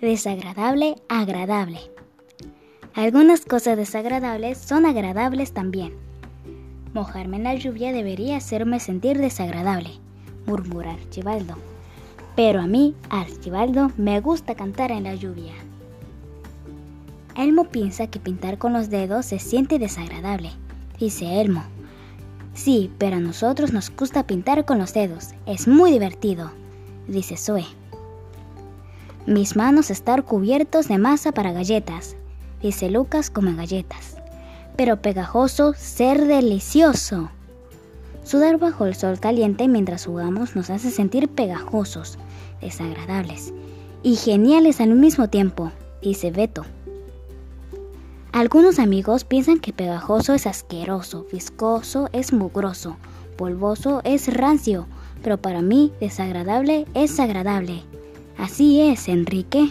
Desagradable, agradable. Algunas cosas desagradables son agradables también. Mojarme en la lluvia debería hacerme sentir desagradable, murmura Archibaldo. Pero a mí, Archibaldo, me gusta cantar en la lluvia. Elmo piensa que pintar con los dedos se siente desagradable, dice Elmo. Sí, pero a nosotros nos gusta pintar con los dedos. Es muy divertido, dice Zoe. Mis manos están cubiertos de masa para galletas, dice Lucas como galletas. Pero pegajoso, ser delicioso. Sudar bajo el sol caliente mientras jugamos nos hace sentir pegajosos, desagradables y geniales al mismo tiempo, dice Beto. Algunos amigos piensan que pegajoso es asqueroso, viscoso es mugroso, polvoso es rancio, pero para mí desagradable es agradable. Así es, Enrique.